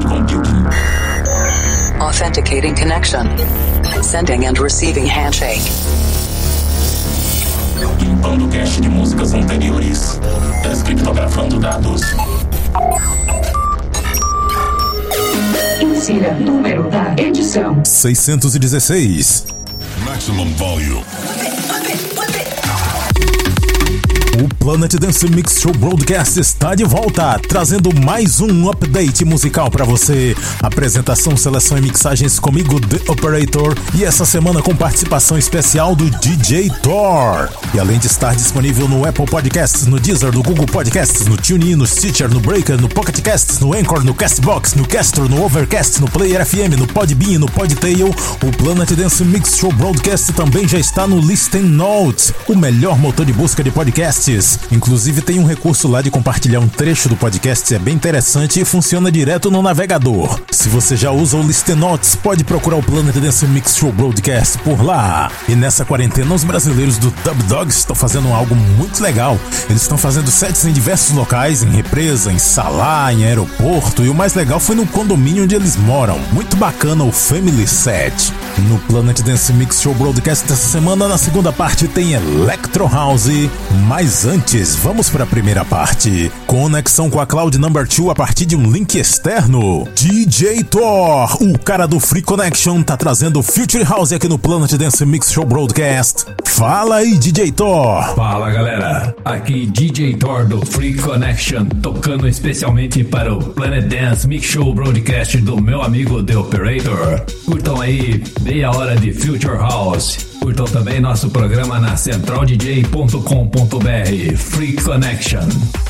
cloud computing. Authenticating connection. Sending and receiving handshake. Limpando cache de músicas anteriores. Descriptografando dados. Insira número da edição. 616. Maximum volume. O Planet Dance Mix Show Broadcast está de volta, trazendo mais um update musical para você. Apresentação, seleção e mixagens comigo, The Operator, e essa semana com participação especial do DJ Thor. E além de estar disponível no Apple Podcasts, no Deezer, no Google Podcasts, no TuneIn, no Stitcher, no Breaker, no Pocket Casts, no Anchor, no Castbox, no Castro, no Overcast, no Player FM, no Podbean no Podtail, o Planet Dance Mix Show Broadcast também já está no Listen Notes, o melhor motor de busca de podcasts. Inclusive tem um recurso lá de compartilhar um trecho do podcast, é bem interessante e funciona direto no navegador. Se você já usa o Listen Notes, pode procurar o Planet Dance Mix Show Broadcast por lá. E nessa quarentena, os brasileiros do Dub Dogs estão fazendo algo muito legal. Eles estão fazendo sets em diversos locais, em represa, em salá, em aeroporto, e o mais legal foi no condomínio onde eles moram. Muito bacana o Family Set. No Planet Dance Mix Show Broadcast dessa semana, na segunda parte, tem Electro House, mas antes, vamos para a primeira parte. Conexão com a Cloud Number 2 a partir de um link externo. DJ Thor, o cara do Free Connection, tá trazendo Future House aqui no Planet Dance Mix Show Broadcast. Fala aí, DJ Thor. Fala galera, aqui DJ Thor do Free Connection, tocando especialmente para o Planet Dance Mix Show Broadcast do meu amigo The Operator. Curtam aí meia hora de Future House. Curtam também nosso programa na centraldj.com.br Free Connection.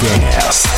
Gas.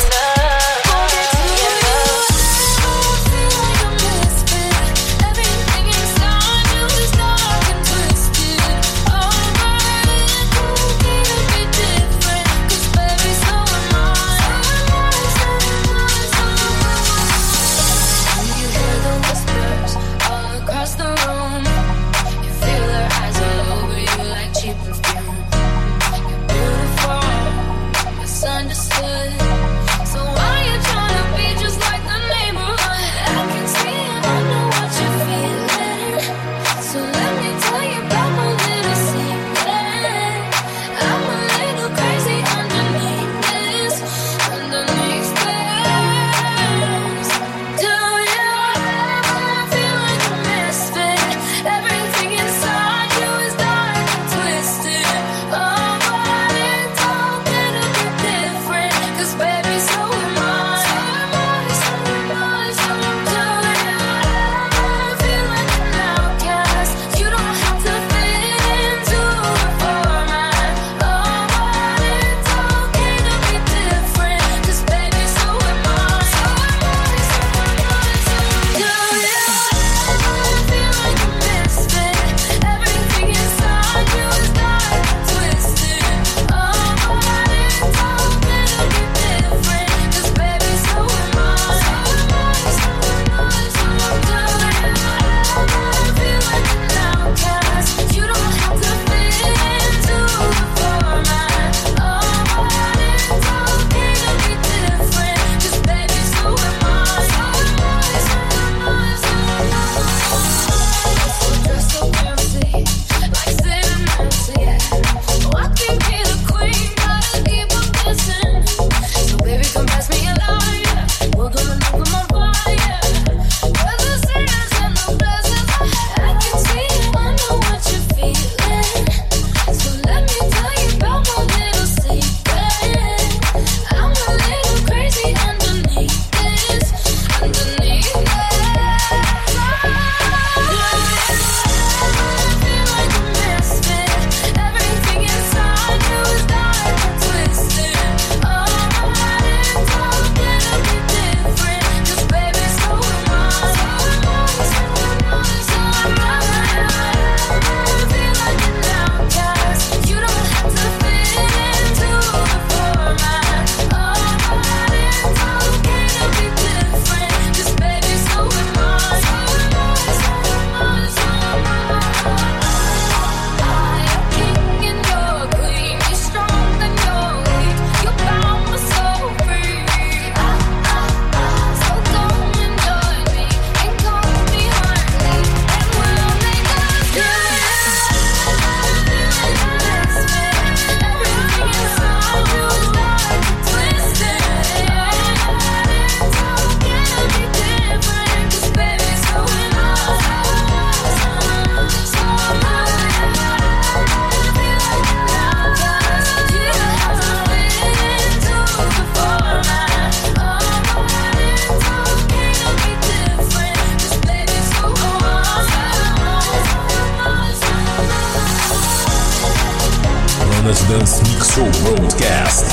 Residence Mix Show Broadcast.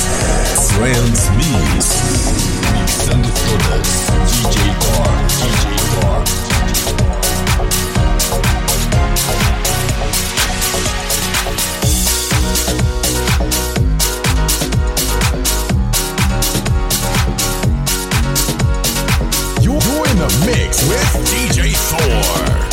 Friends, Mix. Mix and Products. DJ Car. DJ Car. You're in the mix with DJ Thor.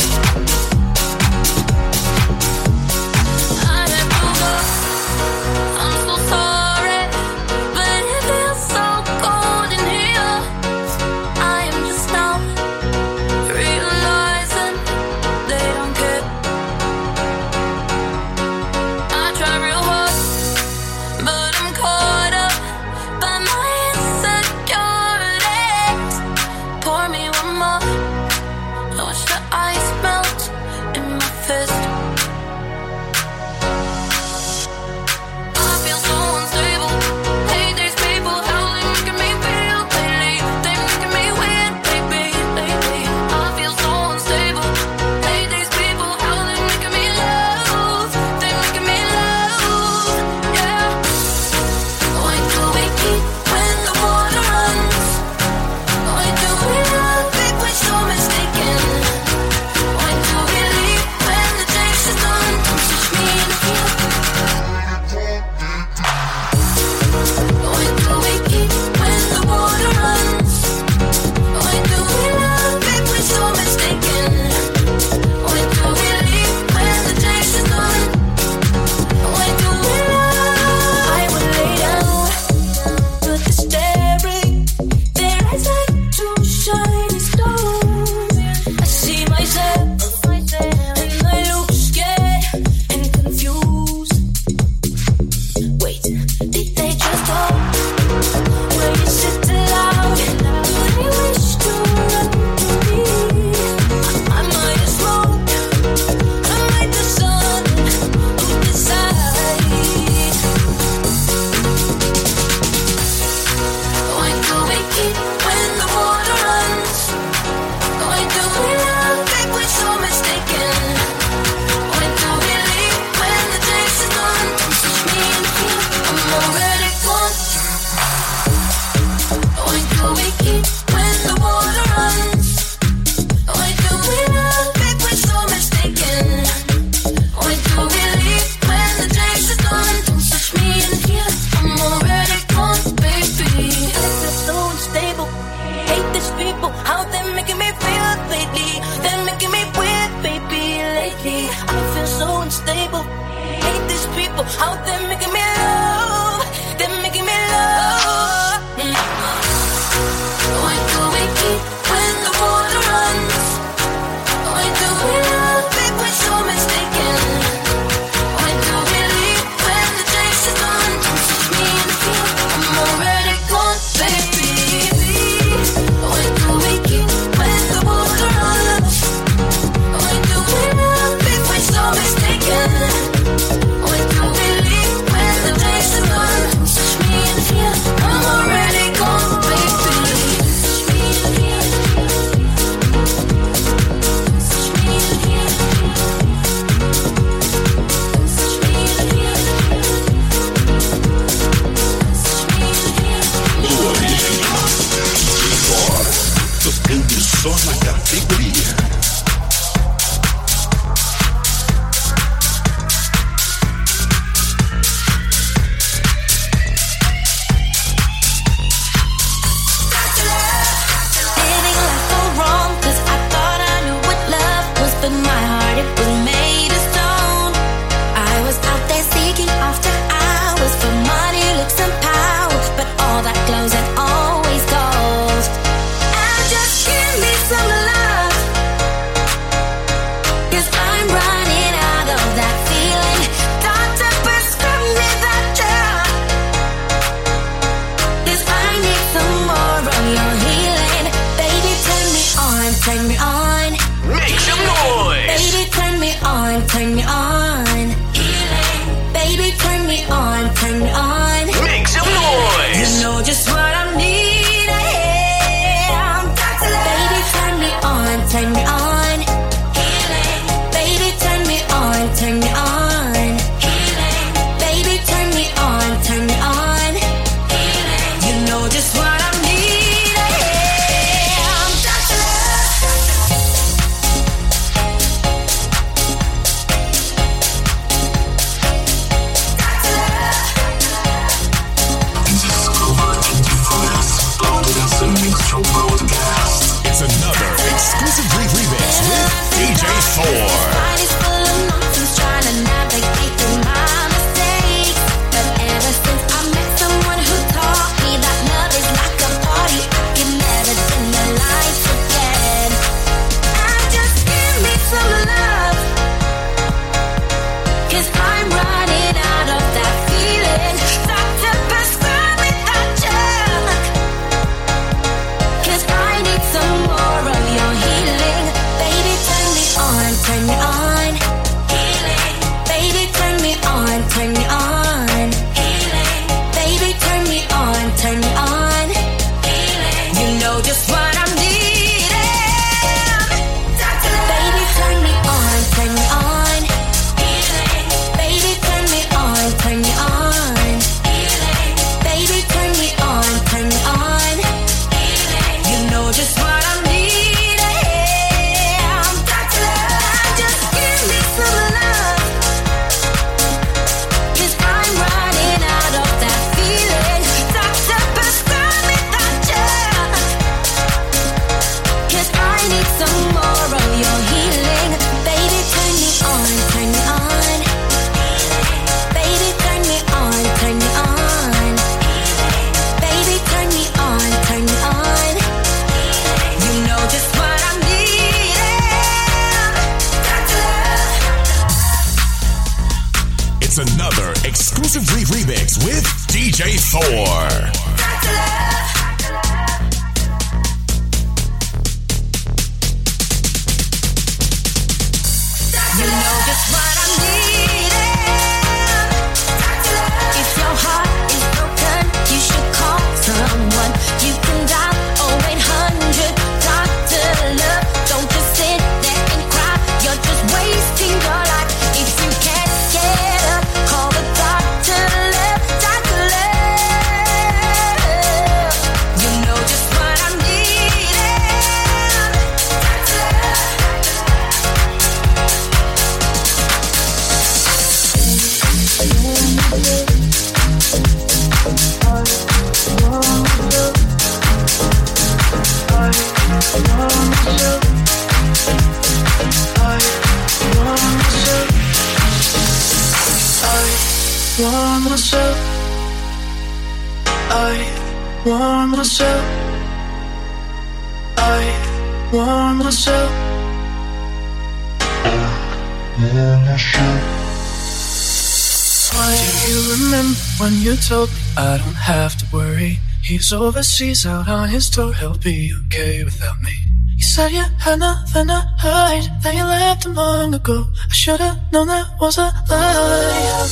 He's overseas out on his tour, he'll be okay without me. You said you had nothing to hide, that you left him long ago. I should've known that was a lie.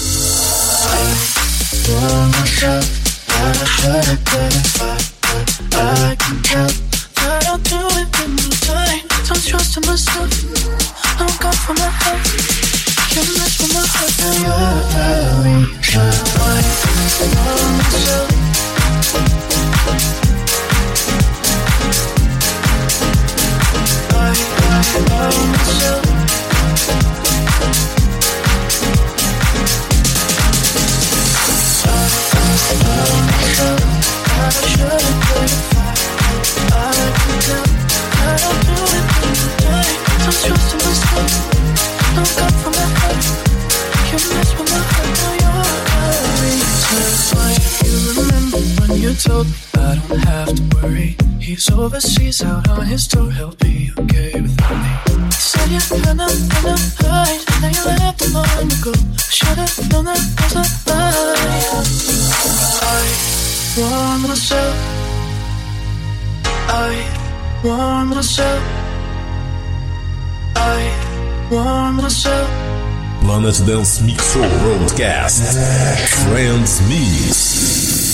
I myself, I should've clarified. love. He's overseas out on his tour, he'll be okay without me. Said you had no, had hide, now you left a long ago. Should have known that was a lie. I want myself. I want myself. I want myself. Planet Dance Mix Show Broadcast Transmix.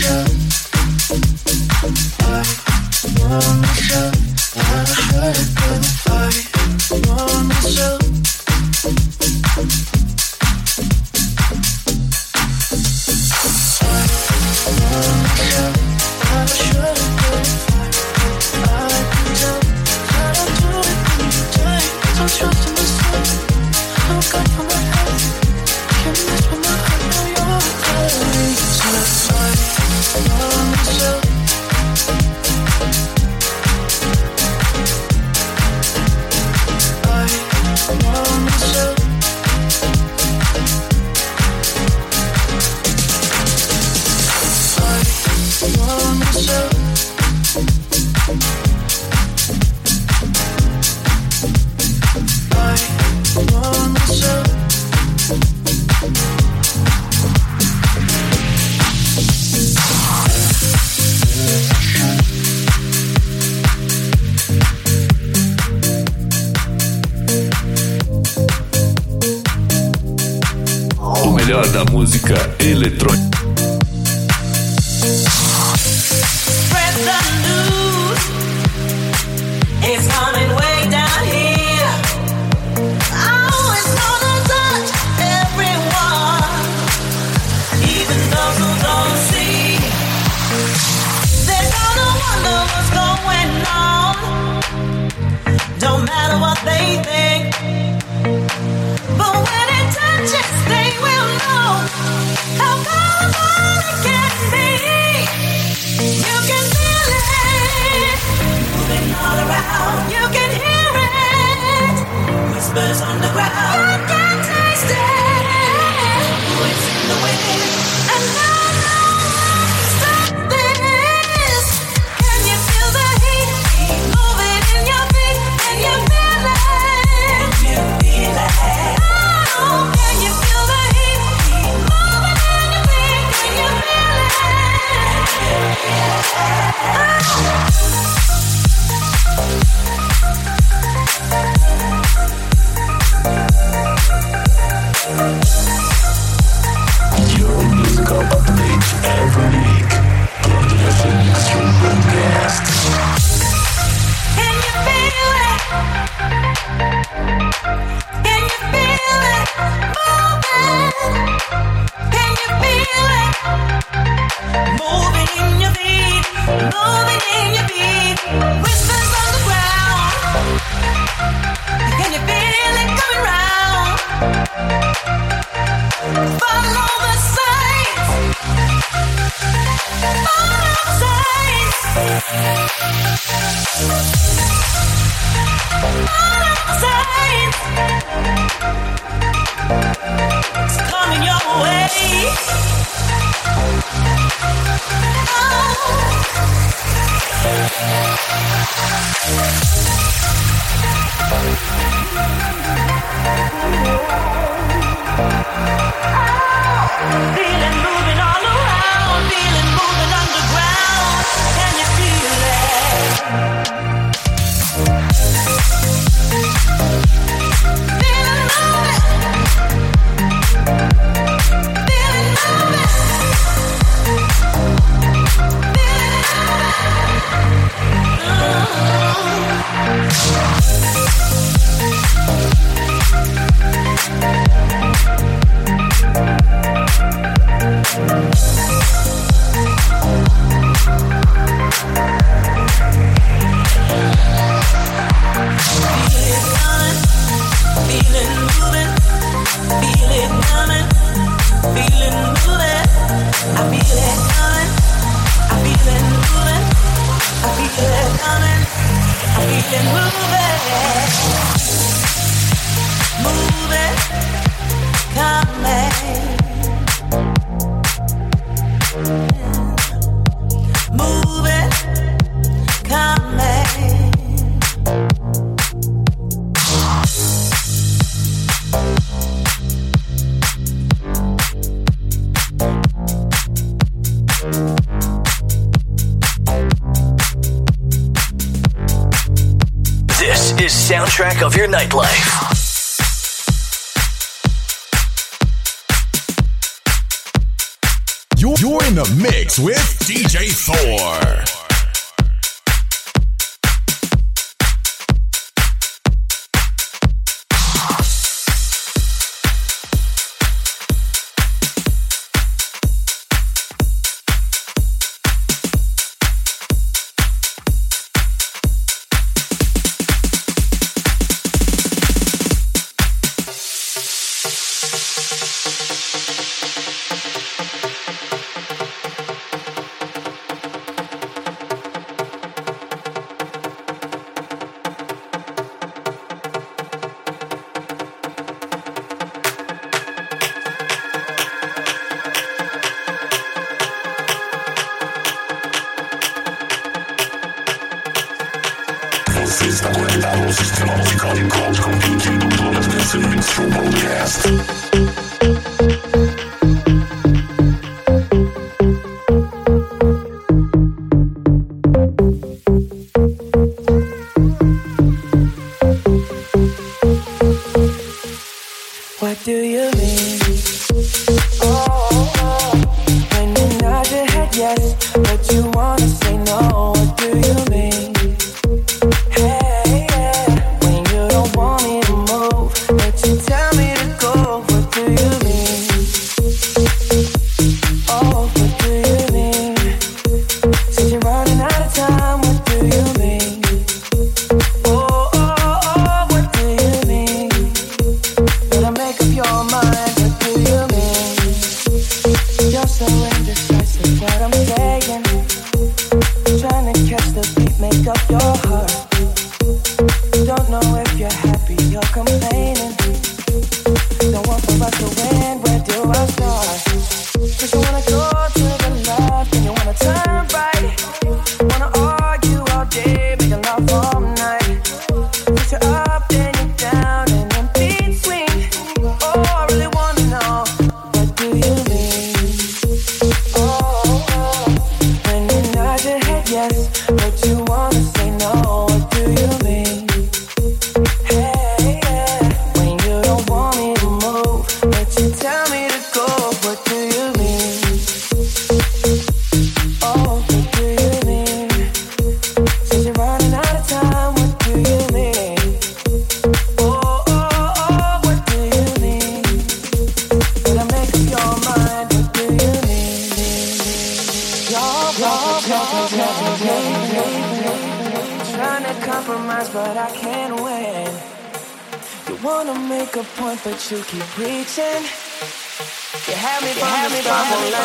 love.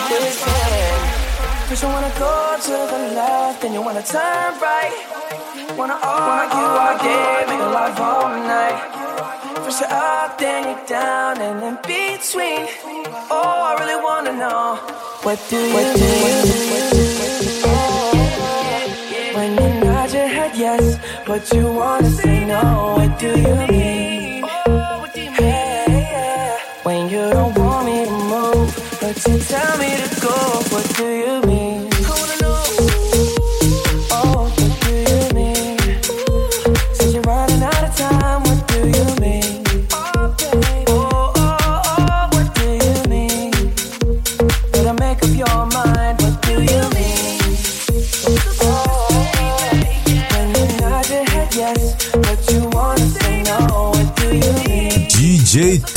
This end. First you wanna go to the left, then you wanna turn right. Wanna argue all day, make love all night. First you're up, then you're down, and in between. Oh, I really wanna know what do you what mean? When you nod your head yes, but you wanna say no. What do you mean? Oh, but you tell me to go. What do you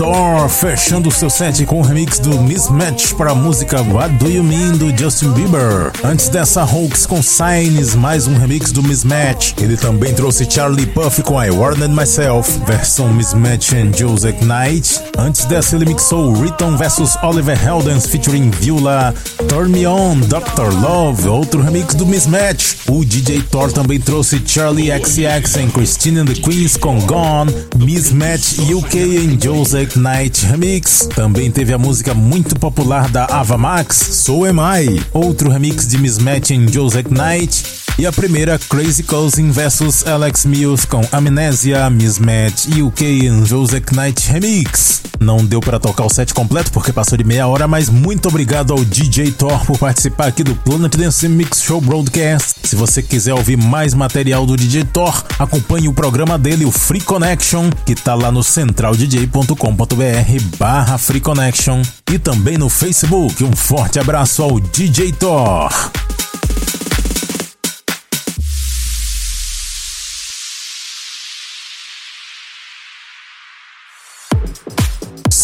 Thor fechando seu set com o remix do Mismatch para a música What Do You Mean do Justin Bieber. Antes dessa, Hawks com Signs, mais um remix do Mismatch. Ele também trouxe Charlie Puff com I Warned Myself, versão Mismatch and Joseph Knight. Antes dessa, ele mixou Riton vs Oliver Heldens featuring Viola, Turn Me On, Dr. Love, outro remix do Mismatch. O DJ Thor também trouxe Charlie XX and Christine and the Queens com Gone, Mismatch UK and Joseph Knight Remix. Também teve a música muito popular da Ava Max, So Am I, outro remix de Mismatch and Joseph Knight. E a primeira, Crazy Cousin vs Alex Mills com Amnésia, Mismatch UK e Joseph Knight Remix. Não deu para tocar o set completo porque passou de meia hora, mas muito obrigado ao DJ Thor por participar aqui do Planet Dance Mix Show Broadcast. Se você quiser ouvir mais material do DJ Thor, acompanhe o programa dele, o Free Connection, que tá lá no centraldj.com.br barra Free Connection e também no Facebook. Um forte abraço ao DJ Thor.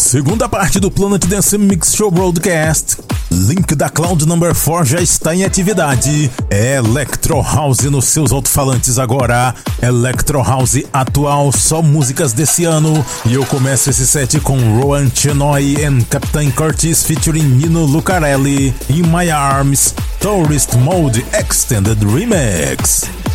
Segunda parte do Planet Dance Mix Show Broadcast. Link da Cloud Number 4 já está em atividade. Electro House nos seus alto-falantes agora. Electro House atual, só músicas desse ano. E eu começo esse set com Rowan Chenoy e Captain Curtis featuring Nino Lucarelli. In My Arms, Tourist Mode Extended Remix.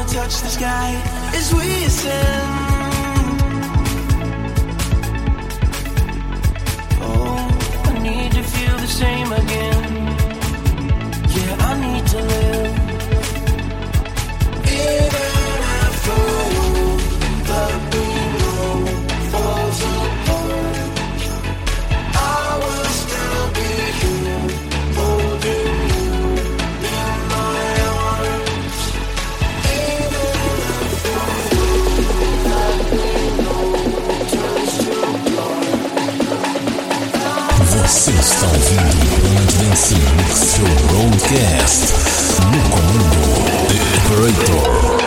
wanna touch the sky as we ascend. to broadcast. No comando. The operator.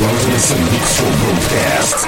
Welcome to Mix Show Broadcast.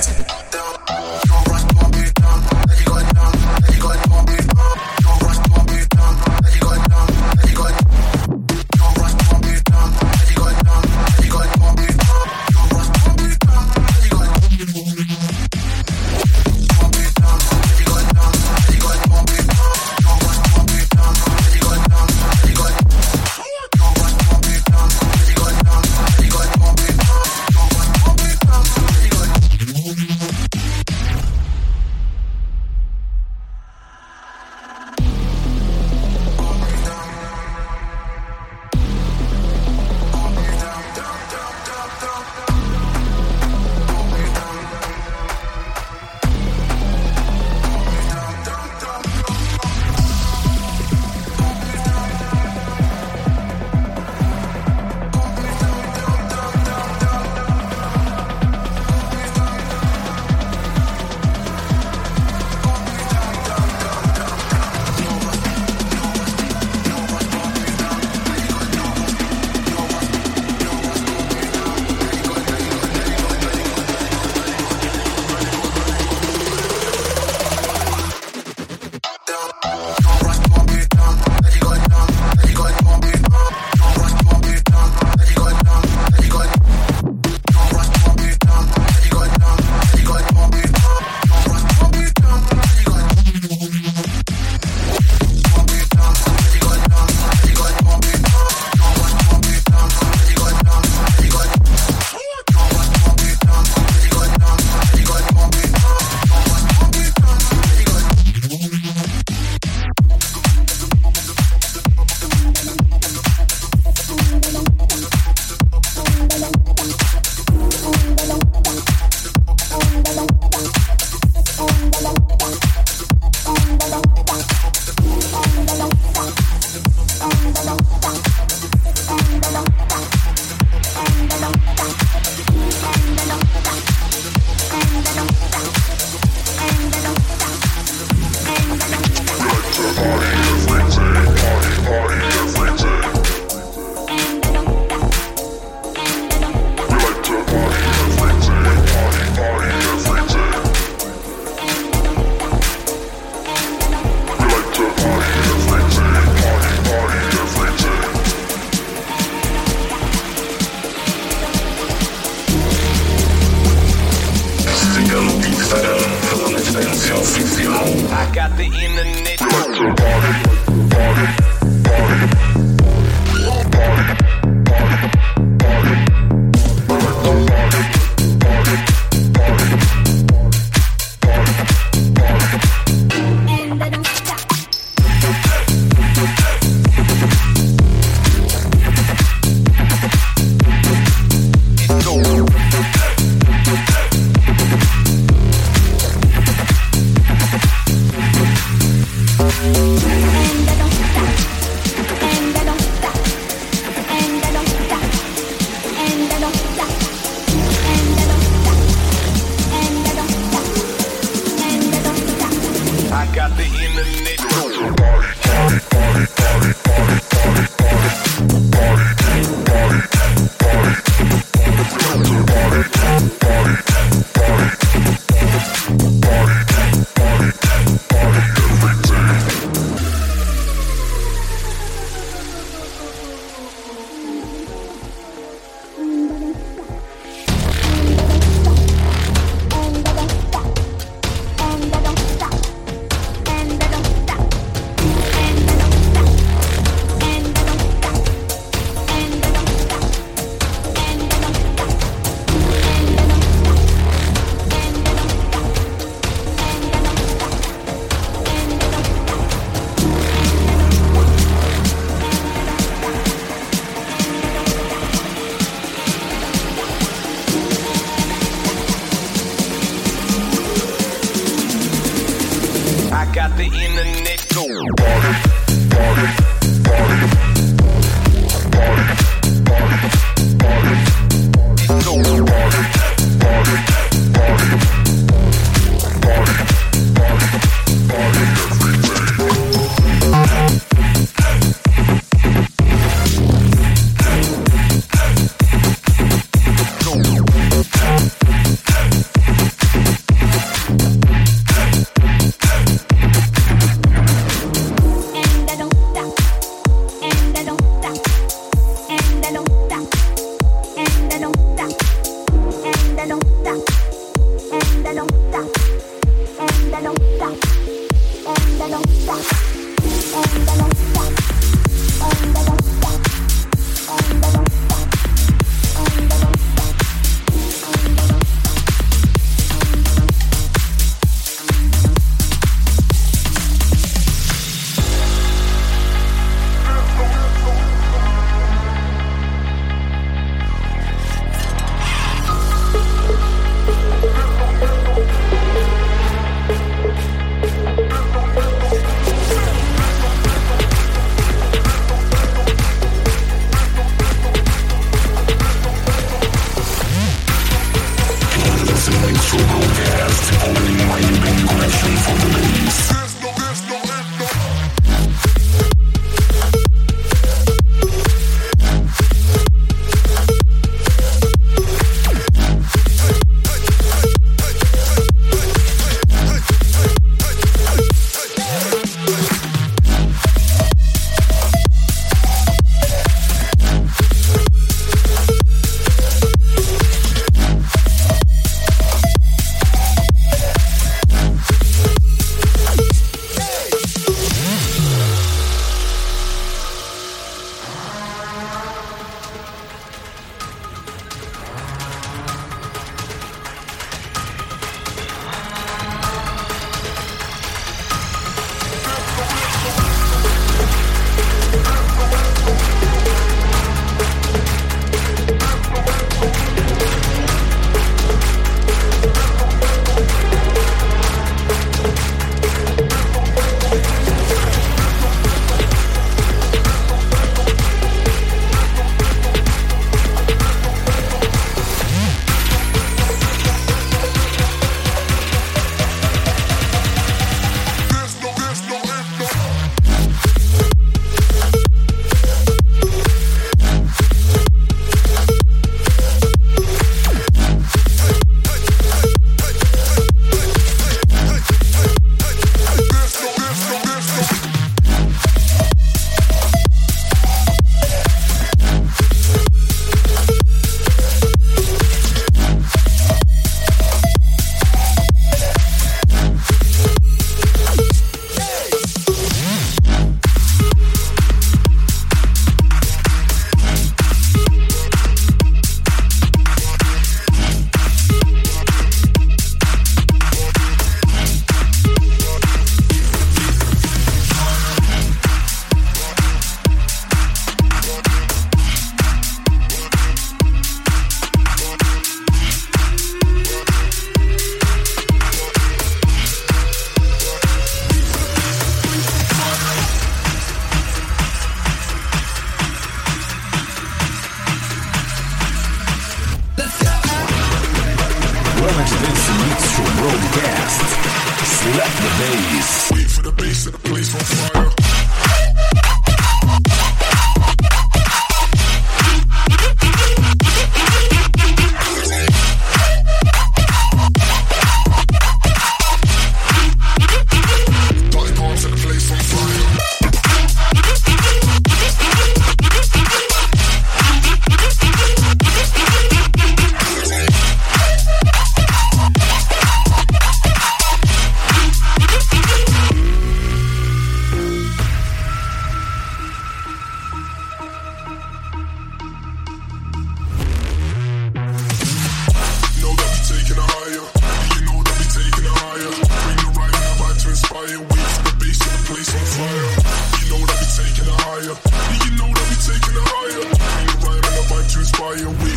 Are you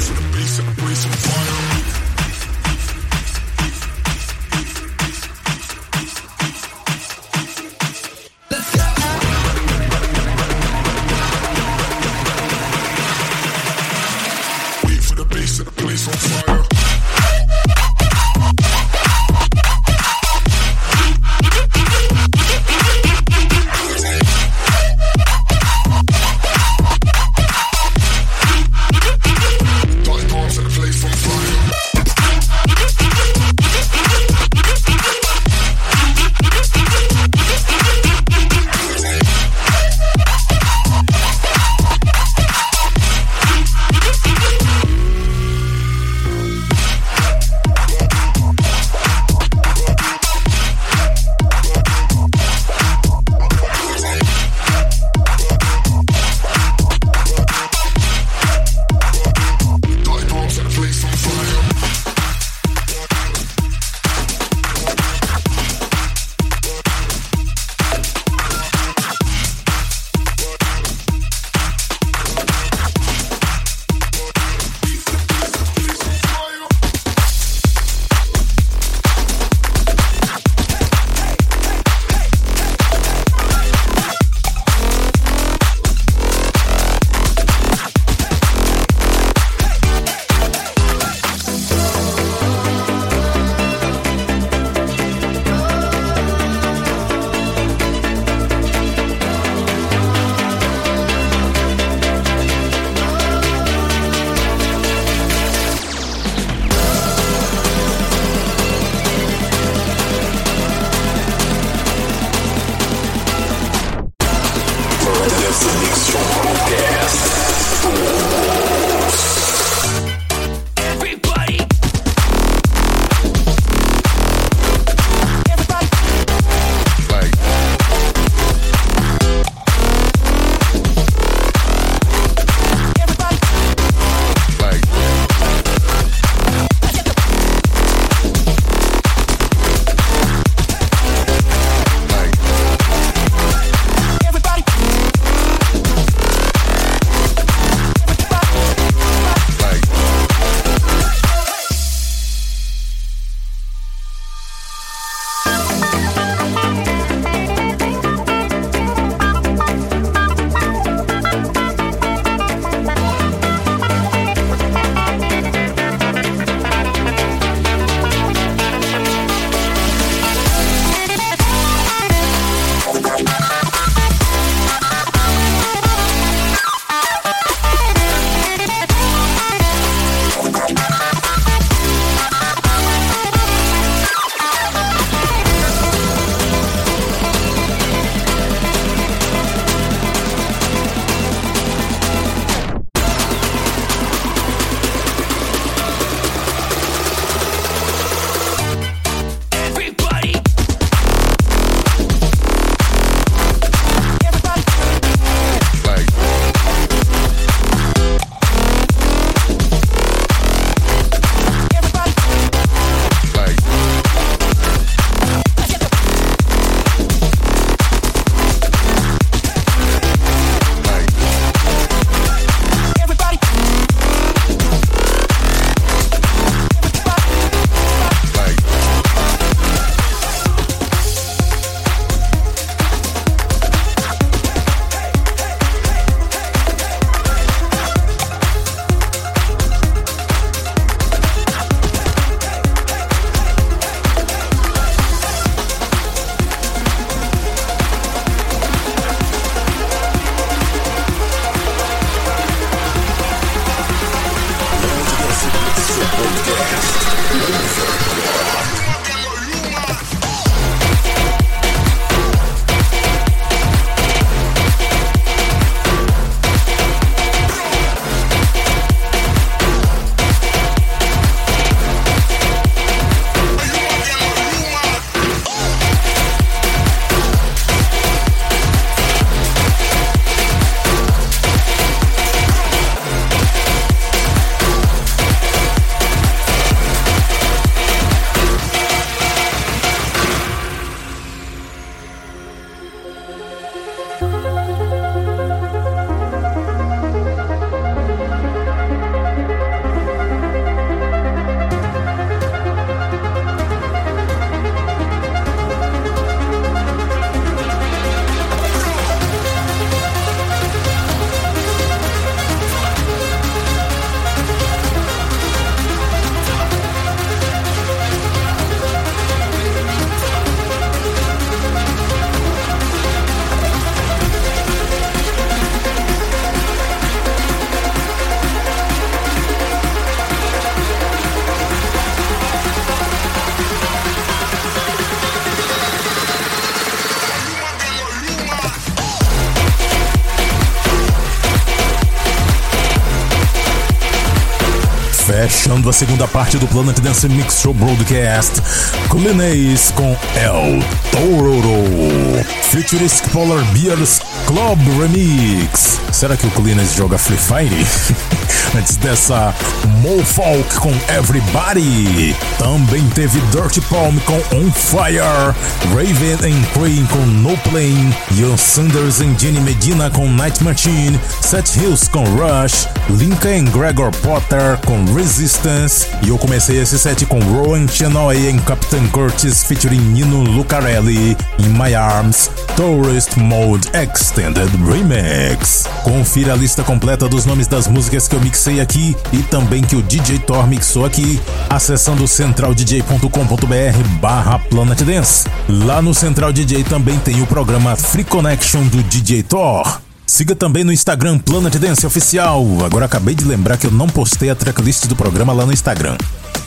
Fechando a segunda parte do Planet Dance Mix Show Broadcast, Culinês com El Toro, Futuristic Polar Bears Club Remix. Será que o Culinês joga Free Fire? Antes dessa, Folk com Everybody. Também teve Dirty Palm com On Fire, Raven and Crane com No Plane, Ian Sanders e Jenny Medina com Night Machine, Seth Hills com Rush, Lincoln Gregor Potter com Resistance. E eu comecei esse set com Rowan Chenoy e Captain Curtis featuring Nino Lucarelli in My Arms, Tourist Mode Extended Remix. Confira a lista completa dos nomes das músicas que eu mixei aqui e também que o DJ Thor mixou aqui, acessando centraldj.com.br barra Planet Dance. Lá no Central DJ também tem o programa Free Connection do DJ Thor. Siga também no Instagram Planet Dance Oficial. Agora acabei de lembrar que eu não postei a tracklist do programa lá no Instagram.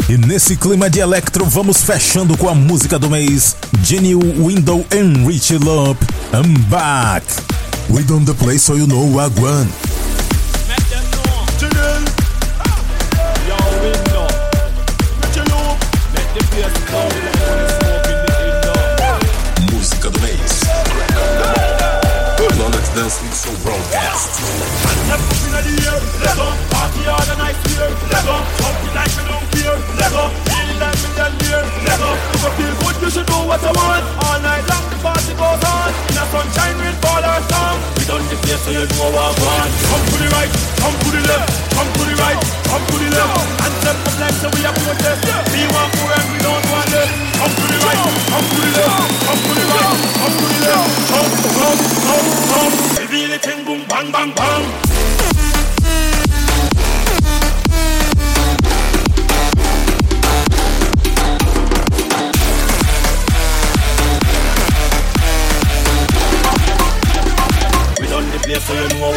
E nesse clima de electro, vamos fechando com a música do mês: Jenny Window and Rich Love. I'm back. We don't the play so you know Wagwan. Música You should know what I want. All night long the party goes on. In a sunshine, rain, fall or storm. We done the place so you know what I want. Come to the right, come to the left, come to the right, come to the left. And step up like so we are protest. We want more and we don't want less. Come to the right, come to the left, come to the right, come to the left. Jump, jump, jump. We feel it thing boom, bang, bang, bang.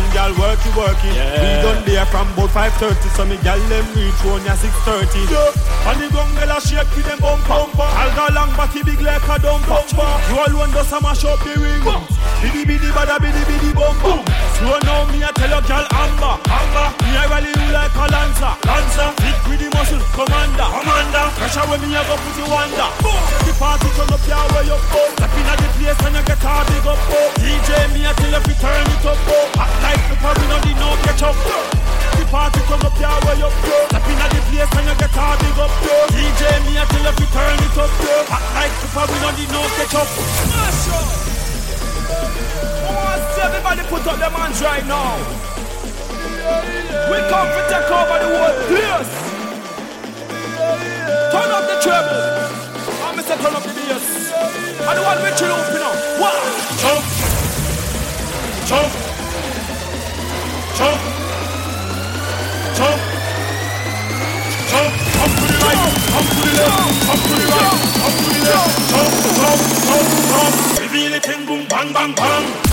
I want. Yo, window. Mm, Girl, work it, work it. Jump on the gun, girl, work it, work it. We done there from about 5.30, so me girl them reach one ya 6.30. On the gun, girl, a shake with them bump, bump. I'll go long, body big like a dump, bump. You alone does a mash up the ring. Biddy, biddy, bada, biddy, biddy, bump, bump. Slow now, me a tell your girl, amber, amber. Me a rally you like a lancer, lancer. Big with the muscle, commander, commander. Pressure when me a go put you under. The party turn up your way up, oh. Step in at the place and you get a big up, oh. DJ me a tell you fi turn it up, oh. Need no. The party turn up your way up, oh. Step in the place and you get a big up, oh. DJ me tell you turn it up, oh. Act like people we no need no ketchup. Smash up. Want to see everybody put up their hands right now. We come to take over the whole place. Turn up the treble. I'm Mr. Turn up the bass. I one with you up, you know. One. Jump. Jump. Jump. Jump. 비비는 탱붕 방방방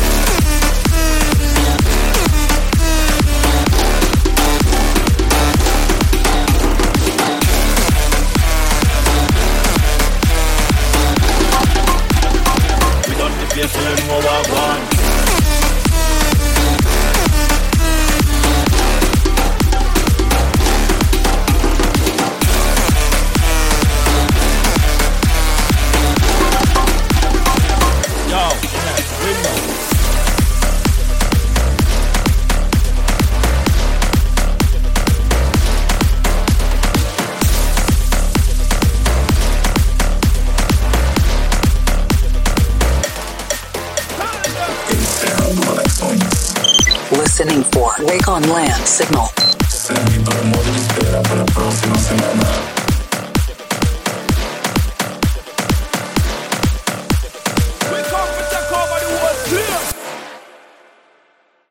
on Land Signal.